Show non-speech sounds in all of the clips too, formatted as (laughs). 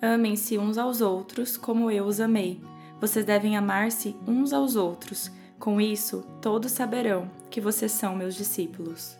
Amem-se uns aos outros como eu os amei. Vocês devem amar-se uns aos outros. Com isso, todos saberão que vocês são meus discípulos.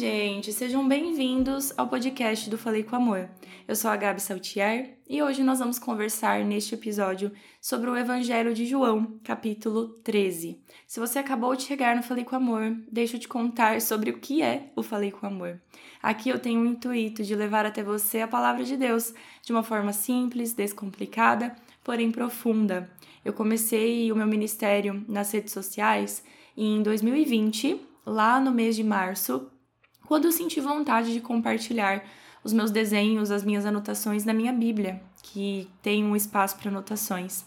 Gente, sejam bem-vindos ao podcast do Falei com Amor. Eu sou a Gabi Saltier e hoje nós vamos conversar neste episódio sobre o Evangelho de João, capítulo 13. Se você acabou de chegar no Falei com Amor, deixa eu te contar sobre o que é o Falei com Amor. Aqui eu tenho o intuito de levar até você a palavra de Deus de uma forma simples, descomplicada, porém profunda. Eu comecei o meu ministério nas redes sociais em 2020, lá no mês de março, quando eu senti vontade de compartilhar os meus desenhos, as minhas anotações na minha Bíblia, que tem um espaço para anotações.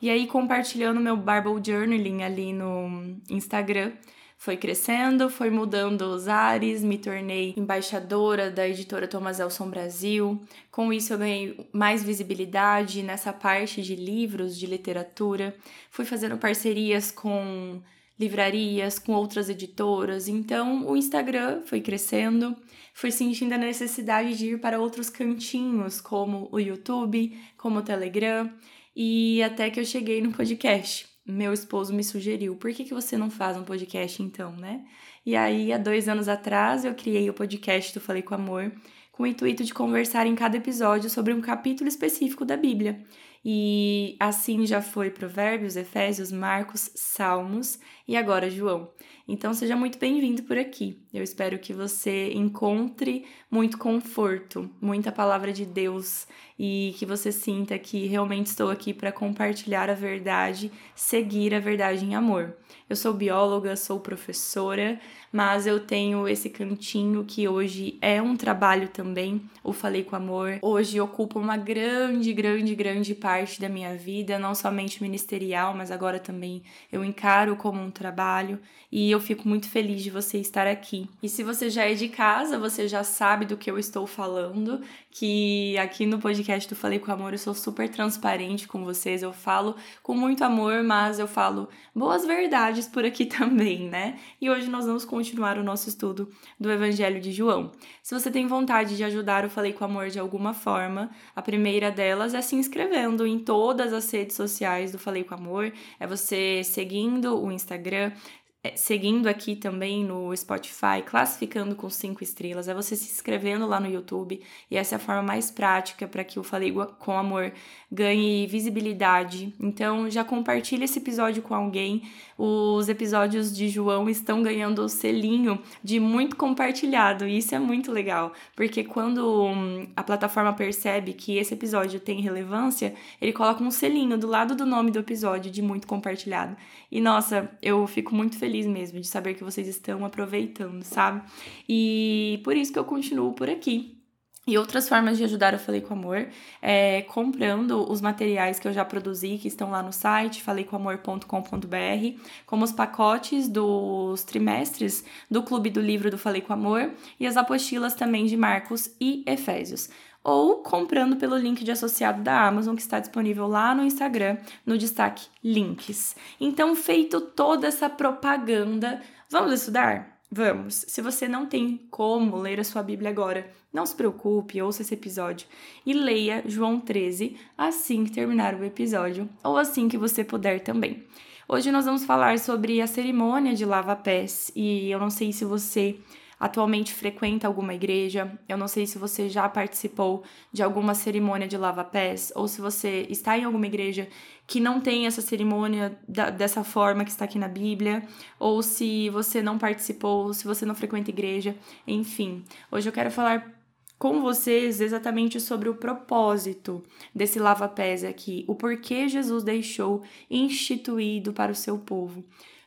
E aí, compartilhando meu Bible Journaling ali no Instagram, foi crescendo, foi mudando os ares, me tornei embaixadora da editora Thomas Elson Brasil. Com isso, eu ganhei mais visibilidade nessa parte de livros, de literatura. Fui fazendo parcerias com livrarias, com outras editoras. Então, o Instagram foi crescendo, fui sentindo a necessidade de ir para outros cantinhos, como o YouTube, como o Telegram, e até que eu cheguei no podcast. Meu esposo me sugeriu, por que, que você não faz um podcast então, né? E aí, há dois anos atrás, eu criei o podcast do Falei com Amor, com o intuito de conversar em cada episódio sobre um capítulo específico da Bíblia. E assim já foi Provérbios, Efésios, Marcos, Salmos e agora João. Então seja muito bem-vindo por aqui. Eu espero que você encontre muito conforto, muita palavra de Deus e que você sinta que realmente estou aqui para compartilhar a verdade, seguir a verdade em amor. Eu sou bióloga, sou professora, mas eu tenho esse cantinho que hoje é um trabalho também, o Falei com Amor. Hoje ocupa uma grande, grande, grande parte da minha vida, não somente ministerial, mas agora também eu encaro como um trabalho e eu fico muito feliz de você estar aqui. E se você já é de casa, você já sabe do que eu estou falando, que aqui no podcast do Falei com Amor eu sou super transparente com vocês, eu falo com muito amor, mas eu falo boas verdades por aqui (laughs) também, né? E hoje nós vamos continuar o nosso estudo do Evangelho de João. Se você tem vontade de ajudar o Falei com Amor de alguma forma, a primeira delas é se inscrevendo em todas as redes sociais do Falei com Amor, é você seguindo o Instagram, é, seguindo aqui também no Spotify, classificando com cinco estrelas, é você se inscrevendo lá no YouTube e essa é a forma mais prática para que o Falei com Amor ganhe visibilidade. Então já compartilhe esse episódio com alguém. Os episódios de João estão ganhando o selinho de muito compartilhado e isso é muito legal, porque quando hum, a plataforma percebe que esse episódio tem relevância, ele coloca um selinho do lado do nome do episódio de muito compartilhado. E nossa, eu fico muito feliz feliz mesmo de saber que vocês estão aproveitando, sabe? E por isso que eu continuo por aqui. E outras formas de ajudar eu Falei com Amor é comprando os materiais que eu já produzi, que estão lá no site, faleicomamor.com.br, como os pacotes dos trimestres do Clube do Livro do Falei com Amor e as apostilas também de Marcos e Efésios ou comprando pelo link de associado da Amazon que está disponível lá no Instagram, no destaque Links. Então, feito toda essa propaganda, vamos estudar? Vamos! Se você não tem como ler a sua Bíblia agora, não se preocupe, ouça esse episódio e leia João 13 assim que terminar o episódio ou assim que você puder também. Hoje nós vamos falar sobre a cerimônia de lava-pés e eu não sei se você atualmente frequenta alguma igreja. Eu não sei se você já participou de alguma cerimônia de lava-pés ou se você está em alguma igreja que não tem essa cerimônia da, dessa forma que está aqui na Bíblia, ou se você não participou, se você não frequenta igreja, enfim. Hoje eu quero falar com vocês exatamente sobre o propósito desse lava-pés aqui, o porquê Jesus deixou instituído para o seu povo.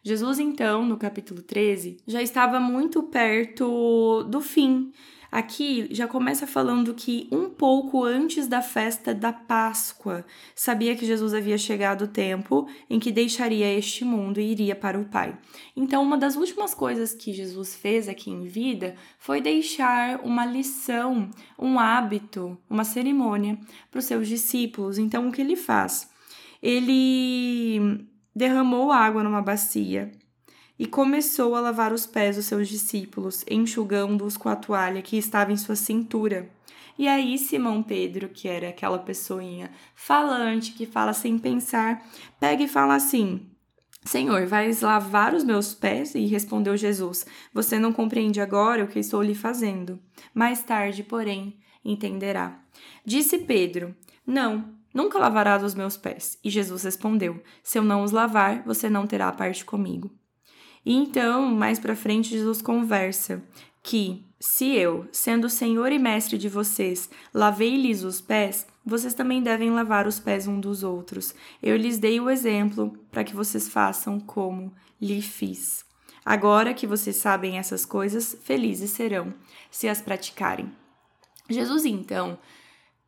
Jesus, então, no capítulo 13, já estava muito perto do fim. Aqui já começa falando que um pouco antes da festa da Páscoa, sabia que Jesus havia chegado o tempo em que deixaria este mundo e iria para o Pai. Então, uma das últimas coisas que Jesus fez aqui em vida foi deixar uma lição, um hábito, uma cerimônia para os seus discípulos. Então, o que ele faz? Ele derramou água numa bacia e começou a lavar os pés dos seus discípulos, enxugando-os com a toalha que estava em sua cintura. E aí, Simão Pedro, que era aquela pessoinha falante, que fala sem pensar, pega e fala assim: Senhor, vais lavar os meus pés? E respondeu Jesus: Você não compreende agora o que estou lhe fazendo. Mais tarde, porém, entenderá. Disse Pedro: Não, nunca lavarás os meus pés. E Jesus respondeu: Se eu não os lavar, você não terá parte comigo. E então, mais para frente, Jesus conversa que se eu, sendo Senhor e Mestre de vocês, lavei-lhes os pés, vocês também devem lavar os pés um dos outros. Eu lhes dei o exemplo para que vocês façam como lhe fiz. Agora que vocês sabem essas coisas, felizes serão se as praticarem. Jesus, então,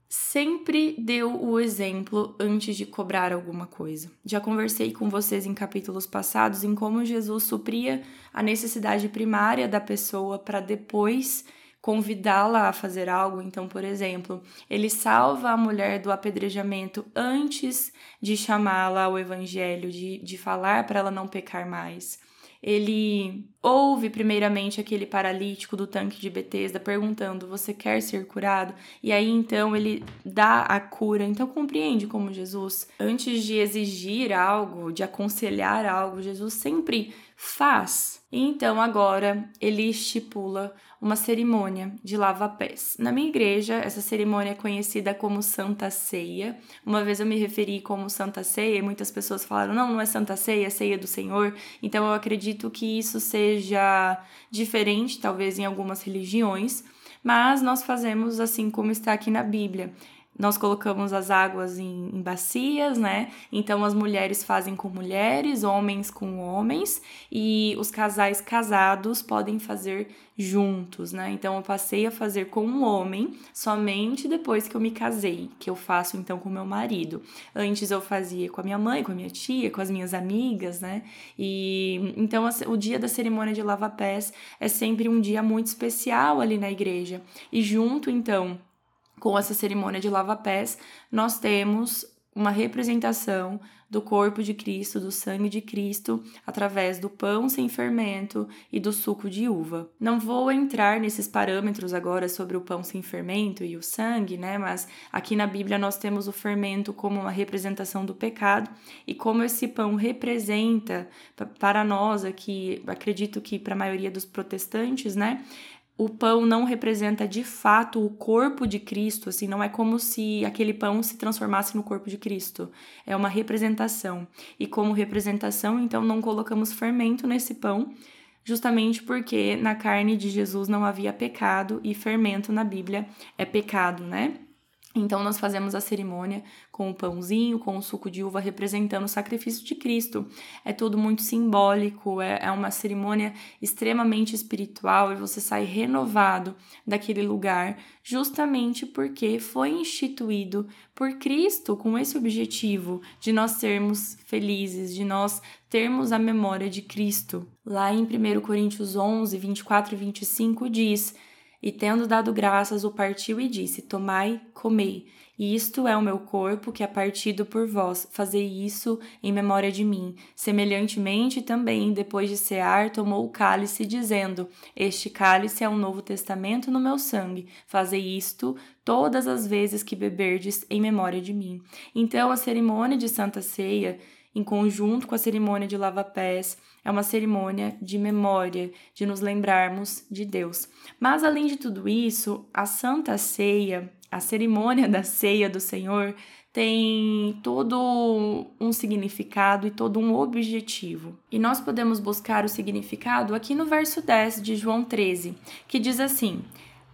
sempre deu o exemplo antes de cobrar alguma coisa. Já conversei com vocês em capítulos passados em como Jesus supria a necessidade primária da pessoa para depois convidá-la a fazer algo. Então, por exemplo, ele salva a mulher do apedrejamento antes de chamá-la ao evangelho, de, de falar para ela não pecar mais ele ouve primeiramente aquele paralítico do tanque de Betesda perguntando: "Você quer ser curado?" E aí então ele dá a cura. Então compreende como Jesus, antes de exigir algo, de aconselhar algo, Jesus sempre faz. Então agora ele estipula uma cerimônia de lava-pés. Na minha igreja, essa cerimônia é conhecida como Santa Ceia. Uma vez eu me referi como Santa Ceia e muitas pessoas falaram: não, não é Santa Ceia, é Ceia do Senhor. Então eu acredito que isso seja diferente, talvez em algumas religiões, mas nós fazemos assim como está aqui na Bíblia nós colocamos as águas em, em, bacias, né? Então as mulheres fazem com mulheres, homens com homens, e os casais casados podem fazer juntos, né? Então eu passei a fazer com um homem somente depois que eu me casei, que eu faço então com meu marido. Antes eu fazia com a minha mãe, com a minha tia, com as minhas amigas, né? E então o dia da cerimônia de lava-pés é sempre um dia muito especial ali na igreja. E junto então com essa cerimônia de lava-pés, nós temos uma representação do corpo de Cristo, do sangue de Cristo, através do pão sem fermento e do suco de uva. Não vou entrar nesses parâmetros agora sobre o pão sem fermento e o sangue, né? Mas aqui na Bíblia nós temos o fermento como uma representação do pecado e como esse pão representa para nós aqui, acredito que para a maioria dos protestantes, né? O pão não representa de fato o corpo de Cristo, assim, não é como se aquele pão se transformasse no corpo de Cristo. É uma representação. E como representação, então não colocamos fermento nesse pão, justamente porque na carne de Jesus não havia pecado e fermento na Bíblia é pecado, né? Então, nós fazemos a cerimônia com o pãozinho, com o suco de uva, representando o sacrifício de Cristo. É tudo muito simbólico, é, é uma cerimônia extremamente espiritual e você sai renovado daquele lugar, justamente porque foi instituído por Cristo com esse objetivo de nós sermos felizes, de nós termos a memória de Cristo. Lá em 1 Coríntios 11, 24 e 25 diz e tendo dado graças, o partiu e disse: Tomai, comei, e isto é o meu corpo que é partido por vós. Fazei isso em memória de mim. Semelhantemente, também, depois de cear, tomou o cálice, dizendo: Este cálice é um novo testamento no meu sangue. Fazei isto todas as vezes que beberdes em memória de mim. Então, a cerimônia de Santa Ceia em conjunto com a cerimônia de lava-pés, é uma cerimônia de memória, de nos lembrarmos de Deus. Mas além de tudo isso, a Santa Ceia, a cerimônia da ceia do Senhor, tem todo um significado e todo um objetivo. E nós podemos buscar o significado aqui no verso 10 de João 13, que diz assim: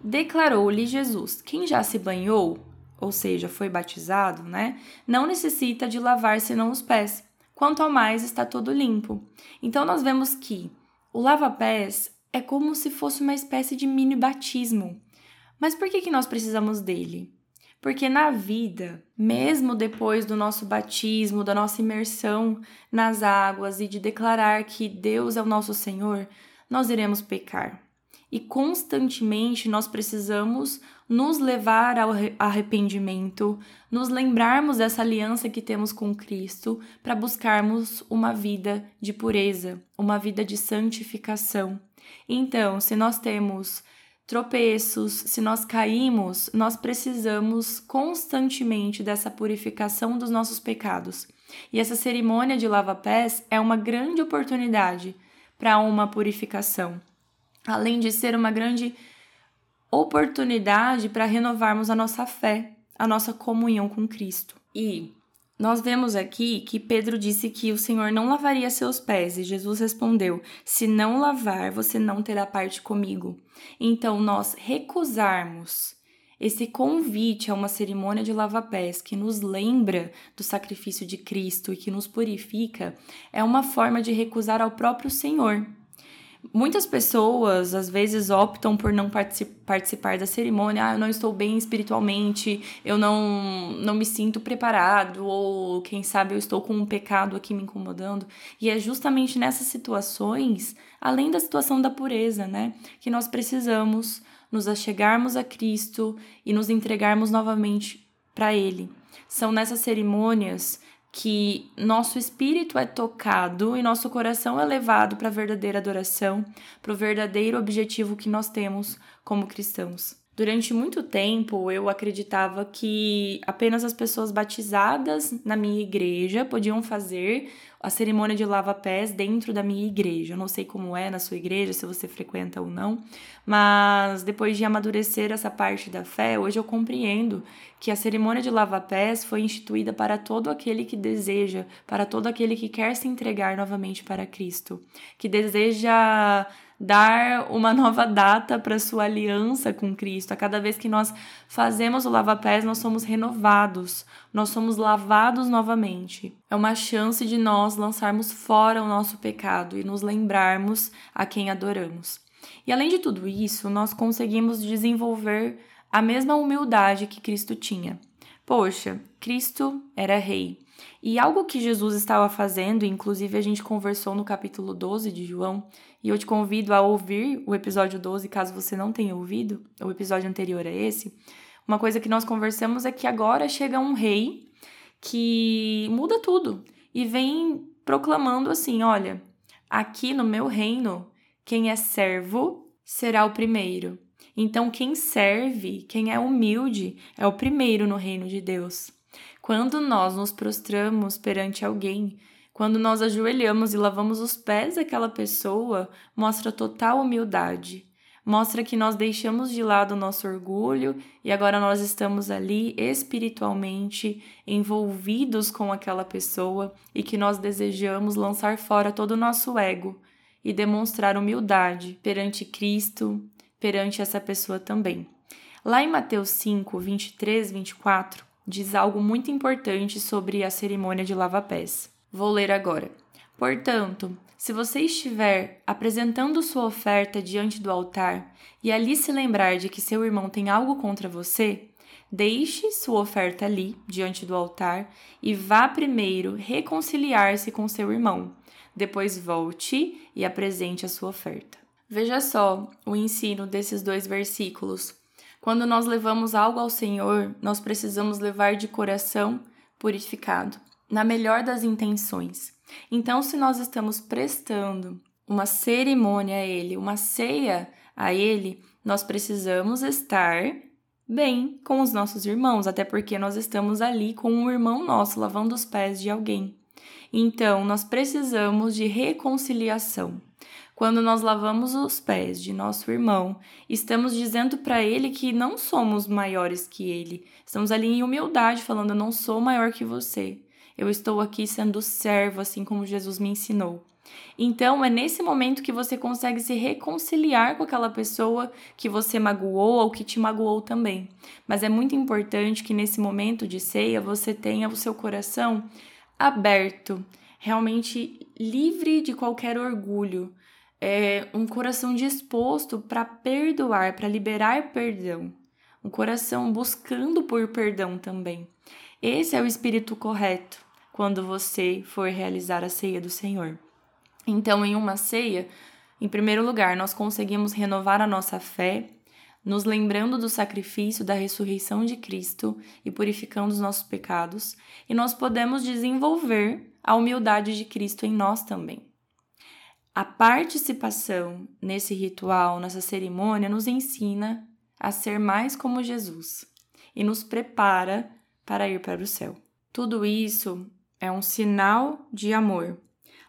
Declarou-lhe Jesus: Quem já se banhou, ou seja, foi batizado, né, não necessita de lavar senão os pés quanto ao mais está todo limpo. Então nós vemos que o lava-pés é como se fosse uma espécie de mini batismo. Mas por que, que nós precisamos dele? Porque na vida, mesmo depois do nosso batismo, da nossa imersão nas águas e de declarar que Deus é o nosso Senhor, nós iremos pecar. E constantemente nós precisamos nos levar ao arrependimento, nos lembrarmos dessa aliança que temos com Cristo para buscarmos uma vida de pureza, uma vida de santificação. Então, se nós temos tropeços, se nós caímos, nós precisamos constantemente dessa purificação dos nossos pecados. E essa cerimônia de lava-pés é uma grande oportunidade para uma purificação, além de ser uma grande oportunidade para renovarmos a nossa fé, a nossa comunhão com Cristo. E nós vemos aqui que Pedro disse que o Senhor não lavaria seus pés, e Jesus respondeu: Se não lavar, você não terá parte comigo. Então, nós recusarmos esse convite a uma cerimônia de lava-pés que nos lembra do sacrifício de Cristo e que nos purifica é uma forma de recusar ao próprio Senhor. Muitas pessoas às vezes optam por não participar da cerimônia. Ah, eu não estou bem espiritualmente, eu não, não me sinto preparado, ou quem sabe eu estou com um pecado aqui me incomodando. E é justamente nessas situações, além da situação da pureza, né, que nós precisamos nos achegarmos a Cristo e nos entregarmos novamente para Ele. São nessas cerimônias que nosso espírito é tocado e nosso coração é levado para a verdadeira adoração, para o verdadeiro objetivo que nós temos como cristãos. Durante muito tempo eu acreditava que apenas as pessoas batizadas na minha igreja podiam fazer a cerimônia de lava-pés dentro da minha igreja. Eu não sei como é na sua igreja, se você frequenta ou não, mas depois de amadurecer essa parte da fé, hoje eu compreendo que a cerimônia de lava-pés foi instituída para todo aquele que deseja, para todo aquele que quer se entregar novamente para Cristo, que deseja dar uma nova data para sua aliança com Cristo. A cada vez que nós fazemos o lava-pés, nós somos renovados, nós somos lavados novamente. É uma chance de nós lançarmos fora o nosso pecado e nos lembrarmos a quem adoramos. E além de tudo isso, nós conseguimos desenvolver a mesma humildade que Cristo tinha. Poxa, Cristo era rei. E algo que Jesus estava fazendo, inclusive a gente conversou no capítulo 12 de João, e eu te convido a ouvir o episódio 12, caso você não tenha ouvido, o episódio anterior a esse. Uma coisa que nós conversamos é que agora chega um rei que muda tudo e vem proclamando assim: olha, aqui no meu reino, quem é servo será o primeiro. Então, quem serve, quem é humilde, é o primeiro no reino de Deus. Quando nós nos prostramos perante alguém, quando nós ajoelhamos e lavamos os pés daquela pessoa, mostra total humildade. Mostra que nós deixamos de lado o nosso orgulho e agora nós estamos ali espiritualmente envolvidos com aquela pessoa e que nós desejamos lançar fora todo o nosso ego e demonstrar humildade perante Cristo, perante essa pessoa também. Lá em Mateus 5, 23, 24, diz algo muito importante sobre a cerimônia de lava-pés. Vou ler agora. Portanto, se você estiver apresentando sua oferta diante do altar e ali se lembrar de que seu irmão tem algo contra você, deixe sua oferta ali, diante do altar, e vá primeiro reconciliar-se com seu irmão. Depois volte e apresente a sua oferta. Veja só o ensino desses dois versículos. Quando nós levamos algo ao Senhor, nós precisamos levar de coração purificado, na melhor das intenções. Então, se nós estamos prestando uma cerimônia a Ele, uma ceia a Ele, nós precisamos estar bem com os nossos irmãos, até porque nós estamos ali com um irmão nosso lavando os pés de alguém. Então, nós precisamos de reconciliação. Quando nós lavamos os pés de nosso irmão, estamos dizendo para ele que não somos maiores que ele. Estamos ali em humildade, falando: Eu não sou maior que você. Eu estou aqui sendo servo, assim como Jesus me ensinou. Então, é nesse momento que você consegue se reconciliar com aquela pessoa que você magoou ou que te magoou também. Mas é muito importante que nesse momento de ceia você tenha o seu coração aberto, realmente livre de qualquer orgulho, é, um coração disposto para perdoar, para liberar perdão, um coração buscando por perdão também. Esse é o espírito correto quando você for realizar a ceia do Senhor. Então, em uma ceia, Em primeiro lugar, nós conseguimos renovar a nossa fé, nos lembrando do sacrifício da ressurreição de Cristo e purificando os nossos pecados, e nós podemos desenvolver a humildade de Cristo em nós também. A participação nesse ritual, nessa cerimônia, nos ensina a ser mais como Jesus e nos prepara para ir para o céu. Tudo isso é um sinal de amor.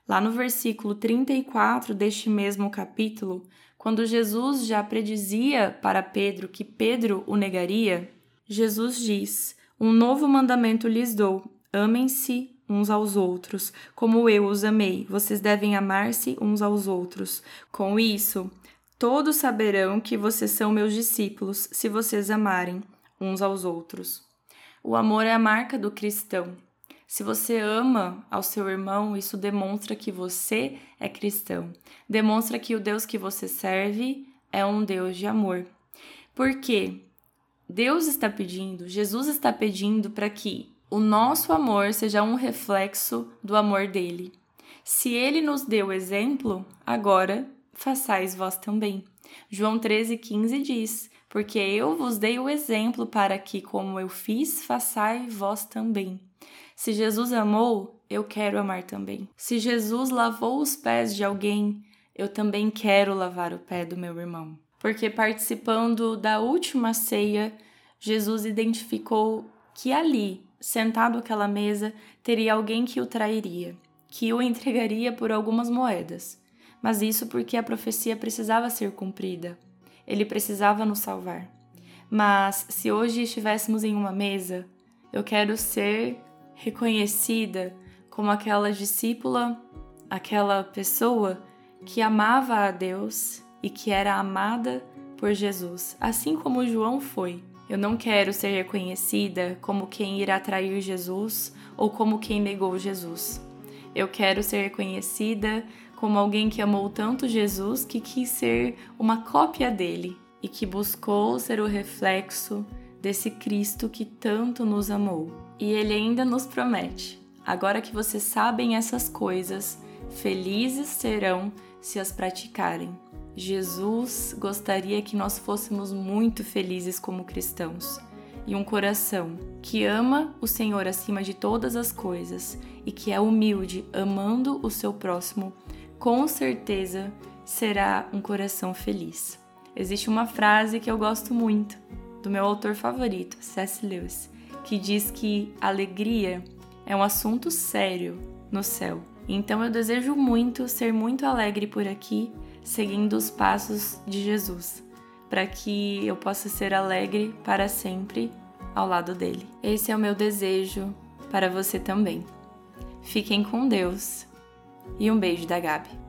Lá no versículo 34 deste mesmo capítulo, quando Jesus já predizia para Pedro que Pedro o negaria, Jesus diz: Um novo mandamento lhes dou: amem-se uns aos outros, como eu os amei. Vocês devem amar-se uns aos outros. Com isso, todos saberão que vocês são meus discípulos, se vocês amarem uns aos outros. O amor é a marca do cristão. Se você ama ao seu irmão, isso demonstra que você é cristão. Demonstra que o Deus que você serve é um Deus de amor. Porque Deus está pedindo, Jesus está pedindo para que o nosso amor seja um reflexo do amor dele. Se ele nos deu exemplo, agora façais vós também. João 13,15 diz: Porque eu vos dei o exemplo para que, como eu fiz, façai vós também. Se Jesus amou, eu quero amar também. Se Jesus lavou os pés de alguém, eu também quero lavar o pé do meu irmão. Porque participando da última ceia, Jesus identificou que ali, sentado àquela mesa, teria alguém que o trairia, que o entregaria por algumas moedas. Mas isso porque a profecia precisava ser cumprida. Ele precisava nos salvar. Mas se hoje estivéssemos em uma mesa, eu quero ser reconhecida como aquela discípula, aquela pessoa que amava a Deus e que era amada por Jesus, assim como João foi. Eu não quero ser reconhecida como quem irá trair Jesus ou como quem negou Jesus. Eu quero ser reconhecida como alguém que amou tanto Jesus que quis ser uma cópia dele e que buscou ser o reflexo desse Cristo que tanto nos amou. E ele ainda nos promete: agora que vocês sabem essas coisas, felizes serão se as praticarem. Jesus gostaria que nós fôssemos muito felizes como cristãos e um coração que ama o Senhor acima de todas as coisas e que é humilde, amando o seu próximo, com certeza será um coração feliz. Existe uma frase que eu gosto muito do meu autor favorito, C.S. Lewis, que diz que alegria é um assunto sério no céu. Então eu desejo muito ser muito alegre por aqui, seguindo os passos de Jesus, para que eu possa ser alegre para sempre ao lado dele. Esse é o meu desejo para você também. Fiquem com Deus e um beijo da Gabi.